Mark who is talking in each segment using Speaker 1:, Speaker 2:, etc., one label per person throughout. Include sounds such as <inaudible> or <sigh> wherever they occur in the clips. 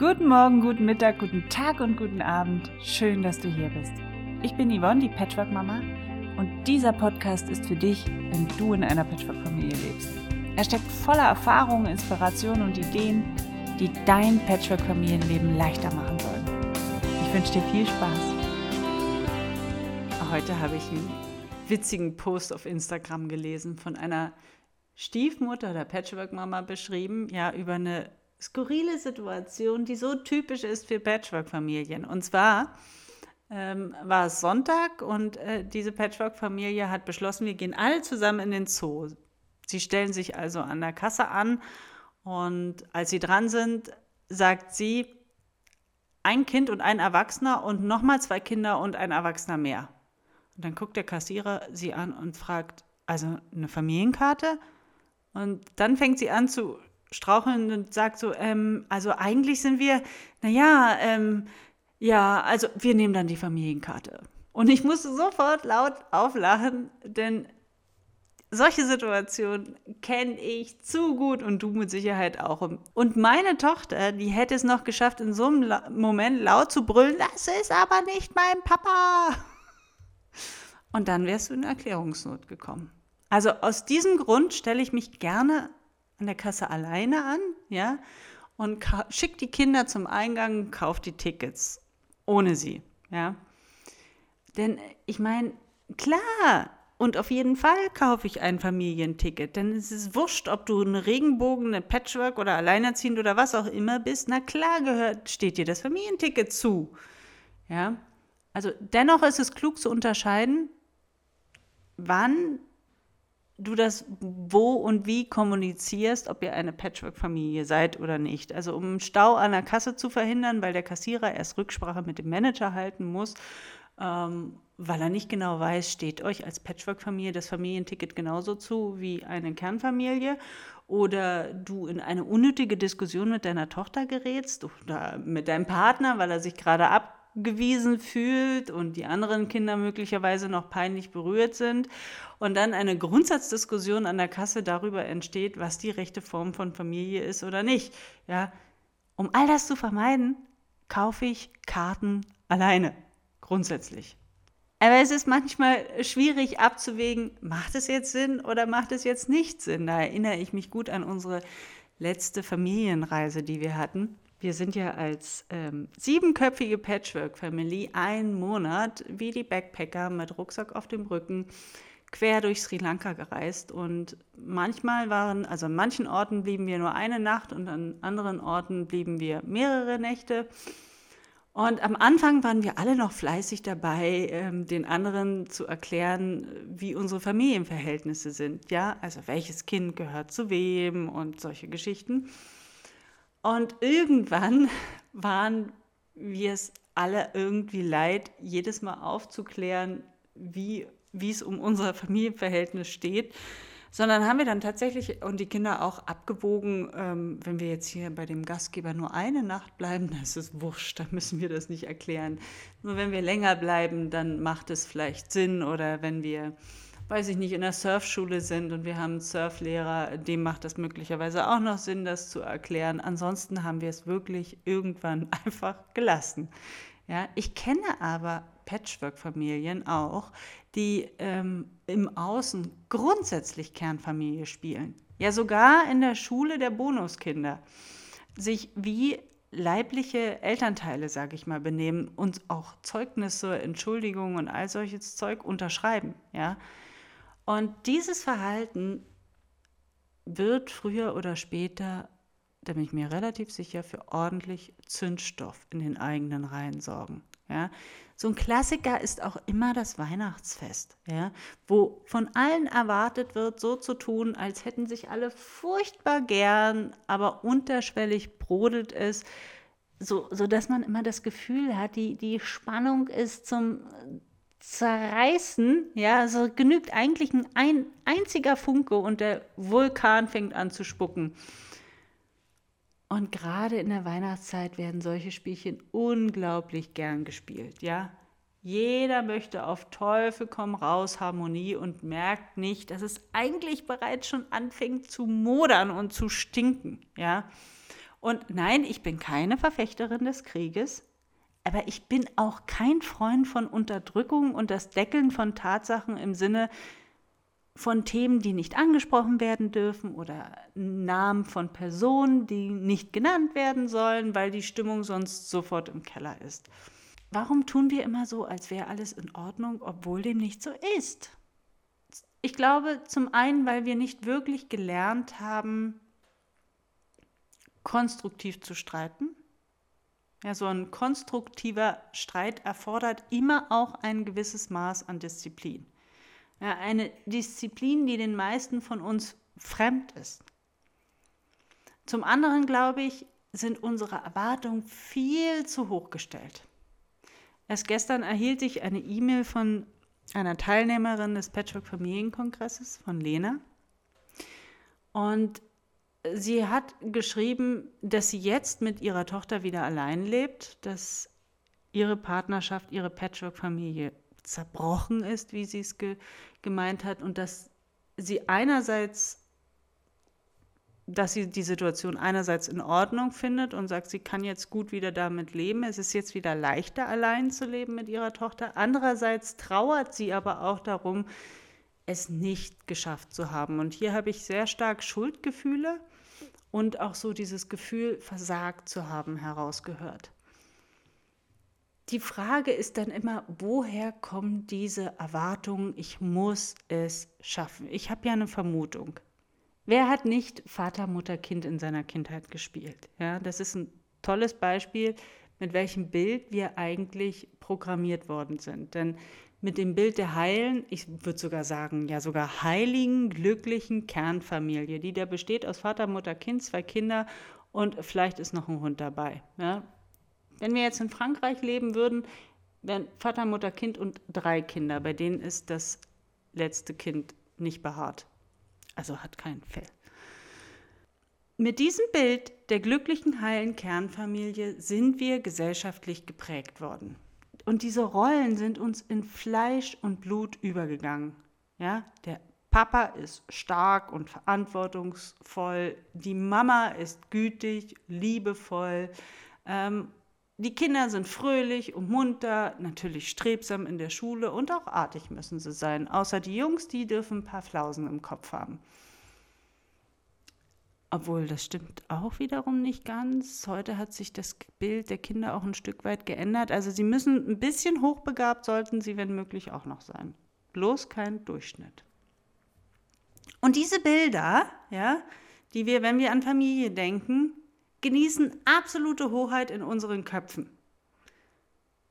Speaker 1: Guten Morgen, guten Mittag, guten Tag und guten Abend. Schön, dass du hier bist. Ich bin Yvonne, die Patchwork-Mama, und dieser Podcast ist für dich, wenn du in einer Patchwork-Familie lebst. Er steckt voller Erfahrungen, Inspirationen und Ideen, die dein Patchwork-Familienleben leichter machen sollen. Ich wünsche dir viel Spaß. Heute habe ich einen witzigen Post auf Instagram gelesen von einer Stiefmutter der Patchwork-Mama beschrieben, ja, über eine skurrile Situation, die so typisch ist für Patchwork-Familien. Und zwar ähm, war es Sonntag und äh, diese Patchwork-Familie hat beschlossen, wir gehen alle zusammen in den Zoo. Sie stellen sich also an der Kasse an und als sie dran sind, sagt sie, ein Kind und ein Erwachsener und nochmal zwei Kinder und ein Erwachsener mehr. Und dann guckt der Kassierer sie an und fragt, also eine Familienkarte? Und dann fängt sie an zu straucheln und sagt so, ähm, also eigentlich sind wir, naja, ähm, ja, also wir nehmen dann die Familienkarte. Und ich musste sofort laut auflachen, denn solche Situationen kenne ich zu gut und du mit Sicherheit auch. Und meine Tochter, die hätte es noch geschafft, in so einem Moment laut zu brüllen, das ist aber nicht mein Papa. Und dann wärst du in Erklärungsnot gekommen. Also aus diesem Grund stelle ich mich gerne an der Kasse alleine an, ja, und schickt die Kinder zum Eingang, kauft die Tickets ohne sie, ja. Denn ich meine, klar, und auf jeden Fall kaufe ich ein Familienticket, denn es ist wurscht, ob du eine Regenbogen, eine Patchwork oder alleinerziehend oder was auch immer bist. Na klar gehört, steht dir das Familienticket zu. Ja? Also dennoch ist es klug zu unterscheiden, wann du das wo und wie kommunizierst, ob ihr eine Patchwork-Familie seid oder nicht. Also um Stau an der Kasse zu verhindern, weil der Kassierer erst Rücksprache mit dem Manager halten muss, ähm, weil er nicht genau weiß, steht euch als Patchwork-Familie das Familienticket genauso zu wie eine Kernfamilie oder du in eine unnötige Diskussion mit deiner Tochter gerätst oder mit deinem Partner, weil er sich gerade ab abgewiesen fühlt und die anderen Kinder möglicherweise noch peinlich berührt sind und dann eine Grundsatzdiskussion an der Kasse darüber entsteht, was die rechte Form von Familie ist oder nicht. Ja, um all das zu vermeiden, kaufe ich Karten alleine, grundsätzlich. Aber es ist manchmal schwierig abzuwägen, macht es jetzt Sinn oder macht es jetzt nicht Sinn. Da erinnere ich mich gut an unsere letzte Familienreise, die wir hatten. Wir sind ja als ähm, siebenköpfige Patchwork-Family einen Monat wie die Backpacker mit Rucksack auf dem Rücken quer durch Sri Lanka gereist und manchmal waren, also an manchen Orten blieben wir nur eine Nacht und an anderen Orten blieben wir mehrere Nächte. Und am Anfang waren wir alle noch fleißig dabei, ähm, den anderen zu erklären, wie unsere Familienverhältnisse sind. Ja, also welches Kind gehört zu wem und solche Geschichten. Und irgendwann <laughs> waren wir es alle irgendwie leid, jedes Mal aufzuklären, wie, es um unser <laughs> Familienverhältnis steht. Sondern haben wir dann tatsächlich und die Kinder auch abgewogen, ähm, wenn wir jetzt hier bei dem Gastgeber nur eine Nacht bleiben, <laughs> dann ist es wurscht, dann müssen wir das nicht erklären. Nur wenn wir länger bleiben, dann macht es vielleicht Sinn oder wenn wir weiß ich nicht, in der Surfschule sind und wir haben einen Surflehrer, dem macht das möglicherweise auch noch Sinn, das zu erklären. Ansonsten haben wir es wirklich irgendwann <laughs> einfach gelassen. Ja, ich kenne aber Patchwork-Familien auch, die ähm, im Außen grundsätzlich Kernfamilie spielen. Ja, sogar in der Schule der Bonuskinder sich wie leibliche Elternteile, sage ich mal, benehmen und auch Zeugnisse, Entschuldigungen und all solches Zeug unterschreiben. Ja, und dieses Verhalten wird früher oder später, da bin ich mir relativ sicher, für ordentlich Zündstoff in den eigenen Reihen sorgen. Ja, so ein Klassiker ist auch immer das Weihnachtsfest, ja, wo von allen erwartet wird, so zu tun, als hätten sich alle furchtbar gern, aber unterschwellig brodelt es, so, so man immer das Gefühl hat, die, die Spannung ist zum zerreißen, ja, also genügt eigentlich ein, ein einziger Funke und der Vulkan fängt an zu spucken. Und gerade in der Weihnachtszeit werden solche Spielchen unglaublich gern gespielt, ja. Jeder möchte auf Teufel komm raus Harmonie und merkt nicht, dass es eigentlich bereits schon anfängt zu modern und zu stinken, ja. Und nein, ich bin keine Verfechterin des Krieges, aber ich bin auch kein Freund von Unterdrückung und das Deckeln von Tatsachen im Sinne von Themen, die nicht angesprochen werden dürfen oder Namen von Personen, die nicht genannt werden sollen, weil die Stimmung sonst sofort im Keller ist. Warum tun wir immer so, als wäre alles in Ordnung, obwohl dem nicht so ist? Ich glaube zum einen, weil wir nicht wirklich gelernt haben, konstruktiv zu streiten. Ja, so ein konstruktiver Streit erfordert immer auch ein gewisses Maß an Disziplin. Ja, eine Disziplin, die den meisten von uns fremd ist. Zum anderen, glaube ich, sind unsere Erwartungen viel zu hoch gestellt. Erst gestern erhielt ich eine E-Mail von einer Teilnehmerin des Patchwork Familienkongresses, von Lena. Und sie hat geschrieben, dass sie jetzt mit ihrer Tochter wieder allein lebt, dass ihre Partnerschaft, ihre Patchwork-Familie zerbrochen ist, wie sie es ge gemeint hat, und dass sie einerseits, dass sie die Situation einerseits in Ordnung findet und sagt, sie kann jetzt gut wieder damit leben. Es ist jetzt wieder leichter, allein zu leben mit ihrer Tochter. Andererseits trauert sie aber auch darum, es nicht geschafft zu haben. Und hier habe ich sehr stark Schuldgefühle und auch so dieses Gefühl, versagt zu haben, herausgehört. Die Frage ist dann immer, woher kommen diese Erwartungen, ich muss es schaffen? Ich habe ja eine Vermutung. Wer hat nicht Vater, Mutter, Kind in seiner Kindheit gespielt? Ja, das ist ein tolles Beispiel, mit welchem Bild wir eigentlich programmiert worden sind. Denn mit dem Bild der heilen, ich würde sogar sagen, ja sogar heiligen, glücklichen Kernfamilie, die da besteht aus Vater, Mutter, Kind, zwei Kinder und vielleicht ist noch ein Hund dabei. Ja? Wenn wir jetzt in Frankreich leben würden, wären Vater, Mutter, Kind und drei Kinder. Bei denen ist das letzte Kind nicht behaart. Also hat kein Fell. Mit diesem Bild der glücklichen, heilen Kernfamilie sind wir gesellschaftlich geprägt worden. Und diese Rollen sind uns in Fleisch und Blut übergegangen. Ja, der Papa ist stark und verantwortungsvoll, die Mama ist gütig, liebevoll, ähm, die Kinder sind fröhlich und munter, natürlich strebsam in der Schule und auch artig müssen sie sein. Außer die Jungs, die dürfen ein paar Flausen im Kopf haben. Obwohl, das stimmt auch wiederum nicht ganz. Heute hat sich das Bild der Kinder auch ein Stück weit geändert. Also sie müssen ein bisschen hochbegabt, sollten sie, wenn möglich, auch noch sein. Bloß kein Durchschnitt. Und diese Bilder, ja, die wir, wenn wir an Familie denken, genießen absolute Hoheit in unseren Köpfen,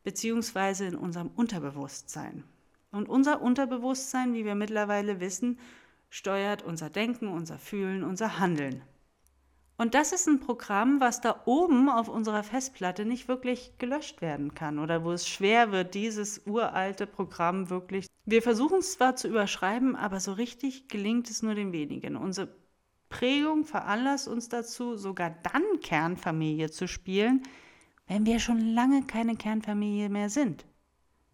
Speaker 1: beziehungsweise in unserem Unterbewusstsein. Und unser Unterbewusstsein, wie wir mittlerweile wissen, steuert unser Denken, unser Fühlen, unser Handeln. Und das ist ein Programm, was da oben auf unserer Festplatte nicht wirklich gelöscht werden kann oder wo es schwer wird, dieses uralte Programm wirklich. Wir versuchen es zwar zu überschreiben, aber so richtig gelingt es nur den wenigen. Unsere Prägung veranlasst uns dazu, sogar dann Kernfamilie zu spielen, wenn wir schon lange keine Kernfamilie mehr sind,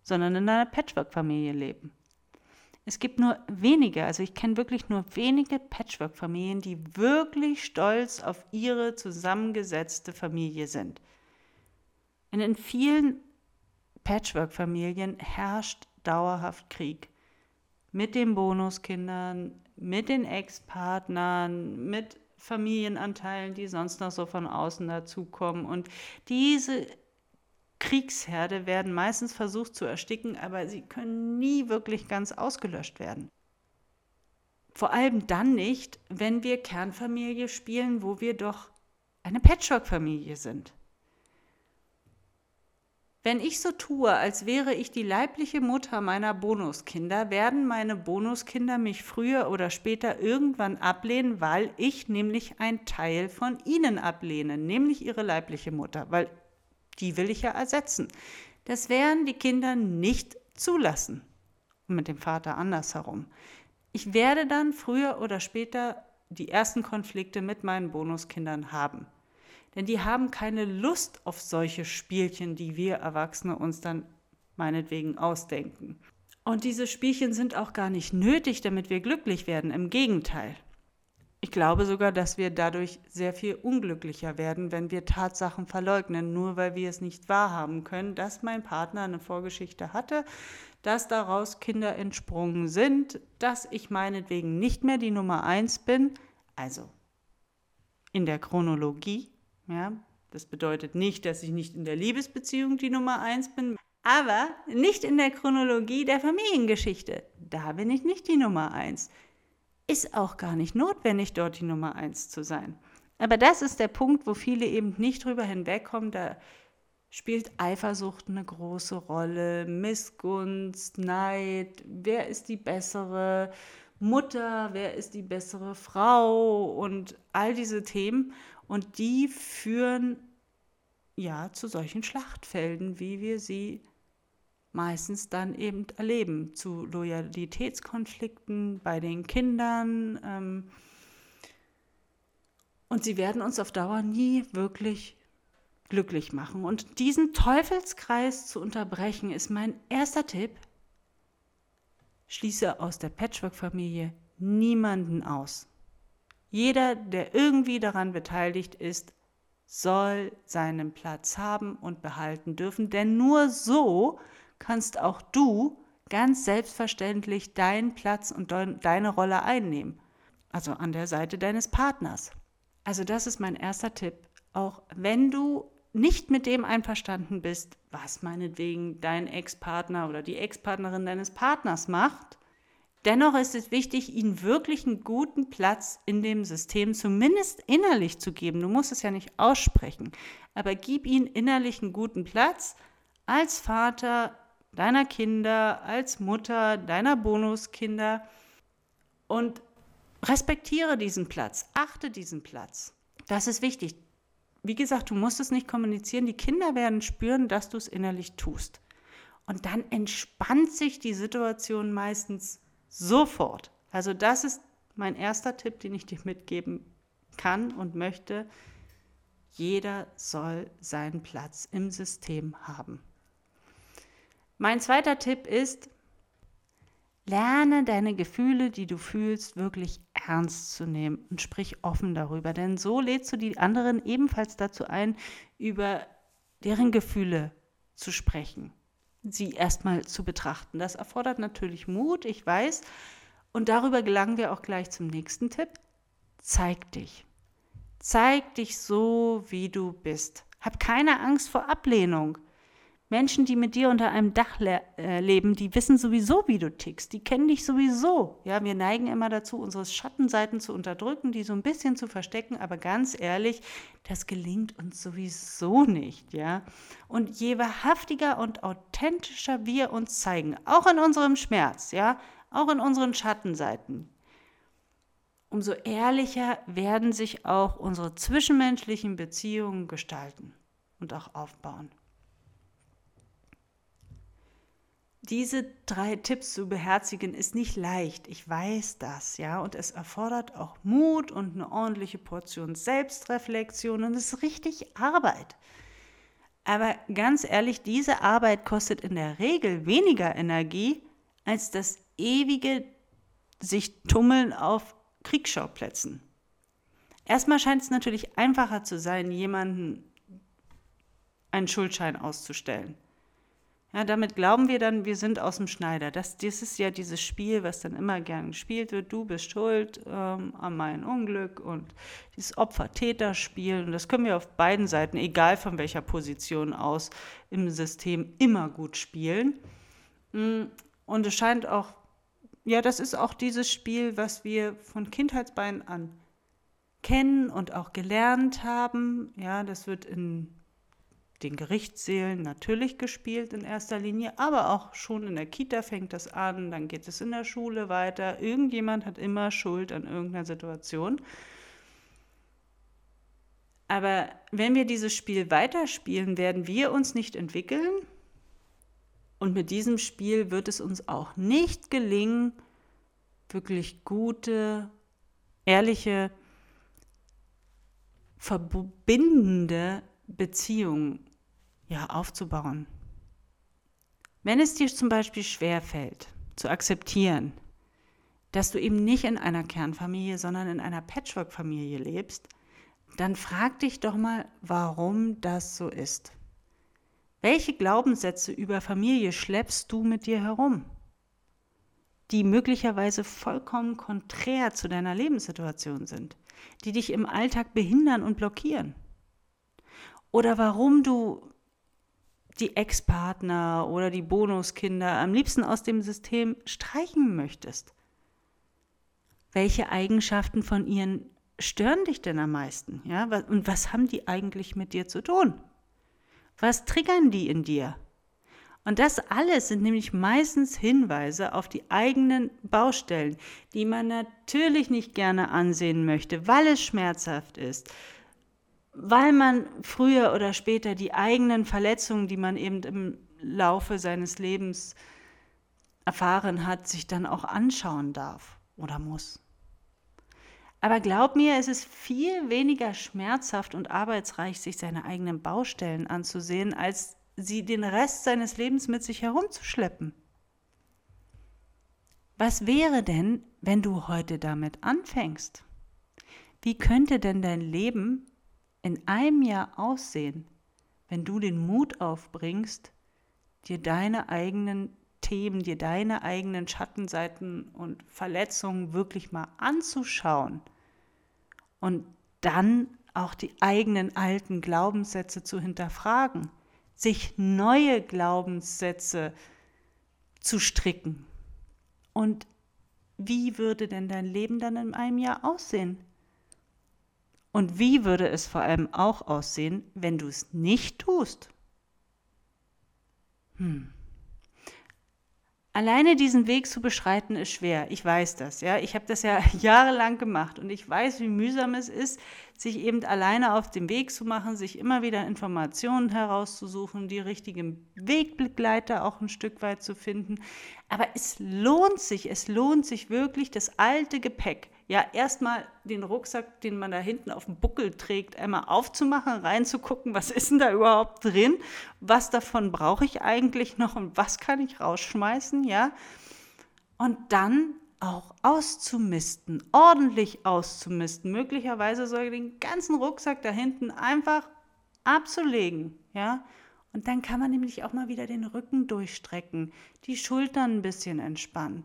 Speaker 1: sondern in einer Patchwork-Familie leben. Es gibt nur wenige, also ich kenne wirklich nur wenige Patchwork-Familien, die wirklich stolz auf ihre zusammengesetzte Familie sind. Und in vielen Patchwork-Familien herrscht dauerhaft Krieg. Mit den Bonuskindern, mit den Ex-Partnern, mit Familienanteilen, die sonst noch so von außen dazukommen. Und diese Kriegsherde werden meistens versucht zu ersticken, aber sie können nie wirklich ganz ausgelöscht werden. Vor allem dann nicht, wenn wir Kernfamilie spielen, wo wir doch eine Patchwork-Familie sind. Wenn ich so tue, als wäre ich die leibliche Mutter meiner Bonuskinder, werden meine Bonuskinder mich früher oder später irgendwann ablehnen, weil ich nämlich ein Teil von ihnen ablehne, nämlich ihre leibliche Mutter, weil die will ich ja ersetzen. Das werden die Kinder nicht zulassen. Und mit dem Vater andersherum. Ich werde dann früher oder später die ersten Konflikte mit meinen Bonuskindern haben. Denn die haben keine Lust auf solche Spielchen, die wir Erwachsene uns dann meinetwegen ausdenken. Und diese Spielchen sind auch gar nicht nötig, damit wir glücklich werden. Im Gegenteil. Ich glaube sogar, dass wir dadurch sehr viel unglücklicher werden, wenn wir Tatsachen verleugnen, nur weil wir es nicht wahrhaben können, dass mein Partner eine Vorgeschichte hatte, dass daraus Kinder entsprungen sind, dass ich meinetwegen nicht mehr die Nummer eins bin, also in der Chronologie. Ja, das bedeutet nicht, dass ich nicht in der Liebesbeziehung die Nummer eins bin, aber nicht in der Chronologie der Familiengeschichte. Da bin ich nicht die Nummer eins. Ist auch gar nicht notwendig, dort die Nummer eins zu sein. Aber das ist der Punkt, wo viele eben nicht drüber hinwegkommen. Da spielt Eifersucht eine große Rolle, Missgunst, Neid, wer ist die bessere Mutter, wer ist die bessere Frau und all diese Themen. Und die führen ja zu solchen Schlachtfelden, wie wir sie meistens dann eben erleben, zu Loyalitätskonflikten bei den Kindern. Ähm, und sie werden uns auf Dauer nie wirklich glücklich machen. Und diesen Teufelskreis zu unterbrechen, ist mein erster Tipp. Schließe aus der Patchwork-Familie niemanden aus. Jeder, der irgendwie daran beteiligt ist, soll seinen Platz haben und behalten dürfen, denn nur so kannst auch du ganz selbstverständlich deinen Platz und deine Rolle einnehmen. Also an der Seite deines Partners. Also das ist mein erster Tipp. Auch wenn du nicht mit dem einverstanden bist, was meinetwegen dein Ex-Partner oder die Ex-Partnerin deines Partners macht, dennoch ist es wichtig, ihnen wirklich einen guten Platz in dem System zumindest innerlich zu geben. Du musst es ja nicht aussprechen, aber gib ihnen innerlich einen guten Platz als Vater, deiner Kinder, als Mutter, deiner Bonuskinder und respektiere diesen Platz, achte diesen Platz. Das ist wichtig. Wie gesagt, du musst es nicht kommunizieren. Die Kinder werden spüren, dass du es innerlich tust. Und dann entspannt sich die Situation meistens sofort. Also das ist mein erster Tipp, den ich dir mitgeben kann und möchte. Jeder soll seinen Platz im System haben. Mein zweiter Tipp ist, lerne deine Gefühle, die du fühlst, wirklich ernst zu nehmen und sprich offen darüber, denn so lädst du die anderen ebenfalls dazu ein, über deren Gefühle zu sprechen, sie erstmal zu betrachten. Das erfordert natürlich Mut, ich weiß, und darüber gelangen wir auch gleich zum nächsten Tipp. Zeig dich. Zeig dich so, wie du bist. Hab keine Angst vor Ablehnung. Menschen, die mit dir unter einem Dach le äh, leben, die wissen sowieso, wie du tickst. Die kennen dich sowieso. Ja, wir neigen immer dazu, unsere Schattenseiten zu unterdrücken, die so ein bisschen zu verstecken. Aber ganz ehrlich, das gelingt uns sowieso nicht. Ja, und je wahrhaftiger und authentischer wir uns zeigen, auch in unserem Schmerz, ja, auch in unseren Schattenseiten, umso ehrlicher werden sich auch unsere zwischenmenschlichen Beziehungen gestalten und auch aufbauen. Diese drei Tipps zu beherzigen ist nicht leicht. Ich weiß das, ja. Und es erfordert auch Mut und eine ordentliche Portion Selbstreflexion und es ist richtig Arbeit. Aber ganz ehrlich, diese Arbeit kostet in der Regel weniger Energie als das ewige sich tummeln auf Kriegsschauplätzen. Erstmal scheint es natürlich einfacher zu sein, jemanden einen Schuldschein auszustellen. Ja, damit glauben wir dann, wir sind aus dem Schneider. Das, das ist ja dieses Spiel, was dann immer gern gespielt wird. Du bist schuld ähm, an meinem Unglück und dieses Opfer-Täter-Spiel. Und das können wir auf beiden Seiten, egal von welcher Position aus, im System immer gut spielen. Mm, und es scheint auch, ja, das ist auch dieses Spiel, was wir von Kindheitsbeinen an kennen und auch gelernt haben. Ja, das wird in den Gerichtssälen natürlich gespielt in erster Linie, aber auch schon in der Kita fängt das an, dann geht es in der Schule weiter. Irgendjemand hat immer Schuld an irgendeiner Situation. Aber wenn wir dieses Spiel weiterspielen, werden wir uns nicht entwickeln. Und mit diesem Spiel wird es uns auch nicht gelingen, wirklich gute, ehrliche, verbindende Beziehungen ja, aufzubauen. Wenn es dir zum Beispiel schwerfällt, zu akzeptieren, dass du eben nicht in einer Kernfamilie, sondern in einer Patchwork-Familie lebst, dann frag dich doch mal, warum das so ist. Welche Glaubenssätze über Familie schleppst du mit dir herum, die möglicherweise vollkommen konträr zu deiner Lebenssituation sind, die dich im Alltag behindern und blockieren? Oder warum du die Ex-Partner oder die Bonuskinder am liebsten aus dem System streichen möchtest? Welche Eigenschaften von ihnen stören dich denn am meisten? Ja? Und was haben die eigentlich mit dir zu tun? Was triggern die in dir? Und das alles sind nämlich meistens Hinweise auf die eigenen Baustellen, die man natürlich nicht gerne ansehen möchte, weil es schmerzhaft ist, weil man früher oder später die eigenen Verletzungen, die man eben im Laufe seines Lebens erfahren hat, sich dann auch anschauen darf oder muss. Aber glaub mir, es ist viel weniger schmerzhaft und arbeitsreich, sich seine eigenen Baustellen anzusehen, als sie den Rest seines Lebens mit sich herumzuschleppen. Was wäre denn, wenn du heute damit anfängst? Wie könnte denn dein Leben in einem Jahr aussehen, wenn du den Mut aufbringst, dir deine eigenen Themen, dir deine eigenen Schattenseiten und Verletzungen wirklich mal anzuschauen und dann auch die eigenen alten Glaubenssätze zu hinterfragen, sich neue Glaubenssätze zu stricken. Und wie würde denn dein Leben dann in einem Jahr aussehen? Und wie würde es vor allem auch aussehen, wenn du es nicht tust? Hm. Alleine diesen Weg zu beschreiten ist schwer. Ich weiß das, ja. Ich habe das ja <laughs> jahrelang gemacht und ich weiß, wie mühsam es ist, sich eben alleine auf den Weg zu machen, sich immer wieder Informationen herauszusuchen, die richtigen Wegbegleiter auch ein Stück weit zu finden. Aber es lohnt sich, es lohnt sich wirklich, das alte Gepäck, ja, erstmal den Rucksack, den man da hinten auf dem Buckel trägt, einmal aufzumachen, reinzugucken, was ist denn da überhaupt drin, was davon brauche ich eigentlich noch und was kann ich rausschmeißen, ja. Und dann auch auszumisten, ordentlich auszumisten, möglicherweise sogar den ganzen Rucksack da hinten einfach abzulegen, ja. Und dann kann man nämlich auch mal wieder den Rücken durchstrecken, die Schultern ein bisschen entspannen.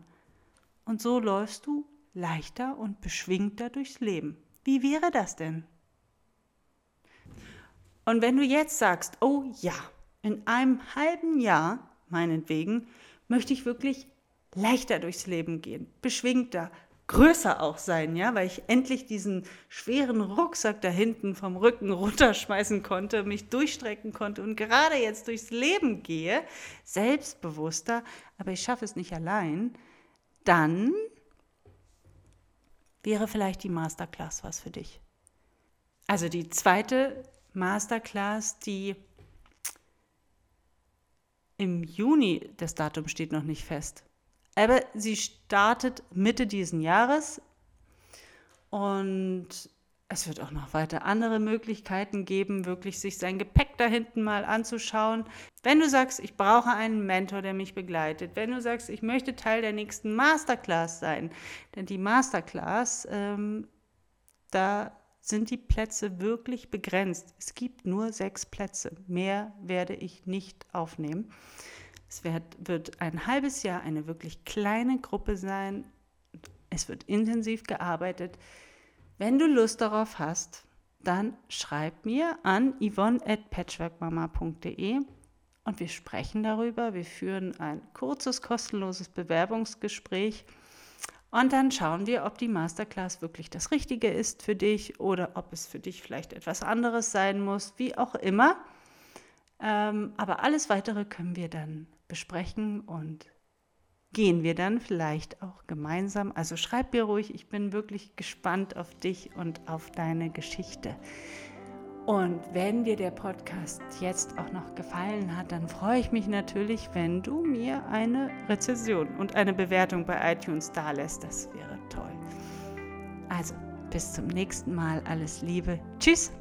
Speaker 1: Und so läufst du leichter und beschwingter durchs Leben. Wie wäre das denn? Und wenn du jetzt sagst, oh ja, in einem halben Jahr, meinetwegen, möchte ich wirklich leichter durchs Leben gehen, beschwingter, größer auch sein, ja, weil ich endlich diesen schweren Rucksack da hinten vom Rücken <laughs> runterschmeißen konnte, mich durchstrecken konnte und gerade jetzt durchs Leben gehe, selbstbewusster, aber ich schaffe es nicht allein, dann wäre vielleicht die Masterclass was für dich. Also die zweite Masterclass, die im Juni, das Datum steht noch nicht fest, aber sie startet Mitte diesen Jahres und es wird auch noch weiter andere Möglichkeiten geben, wirklich sich sein Gepäck da hinten mal anzuschauen. Wenn du sagst, ich brauche einen Mentor, der mich begleitet, wenn du sagst, ich möchte Teil der nächsten Masterclass sein, denn die Masterclass, ähm, da sind die Plätze wirklich begrenzt. Es gibt nur sechs Plätze. Mehr werde ich nicht aufnehmen. Es wird, wird ein halbes Jahr eine wirklich kleine Gruppe sein. Es wird intensiv gearbeitet. Wenn du Lust darauf hast, dann schreib mir an yvonne at patchworkmama.de und wir sprechen darüber. Wir führen ein kurzes, kostenloses Bewerbungsgespräch und dann schauen wir, ob die Masterclass wirklich das Richtige ist für dich oder ob es für dich vielleicht etwas anderes sein muss, wie auch immer. Ähm, aber alles Weitere können wir dann besprechen und gehen wir dann vielleicht auch gemeinsam. Also schreib mir ruhig, ich bin wirklich gespannt auf dich und auf deine Geschichte. Und wenn dir der Podcast jetzt auch noch gefallen hat, dann freue ich mich natürlich, wenn du mir eine Rezension und eine Bewertung bei iTunes da lässt. Das wäre toll. Also, bis zum nächsten Mal. Alles Liebe. Tschüss.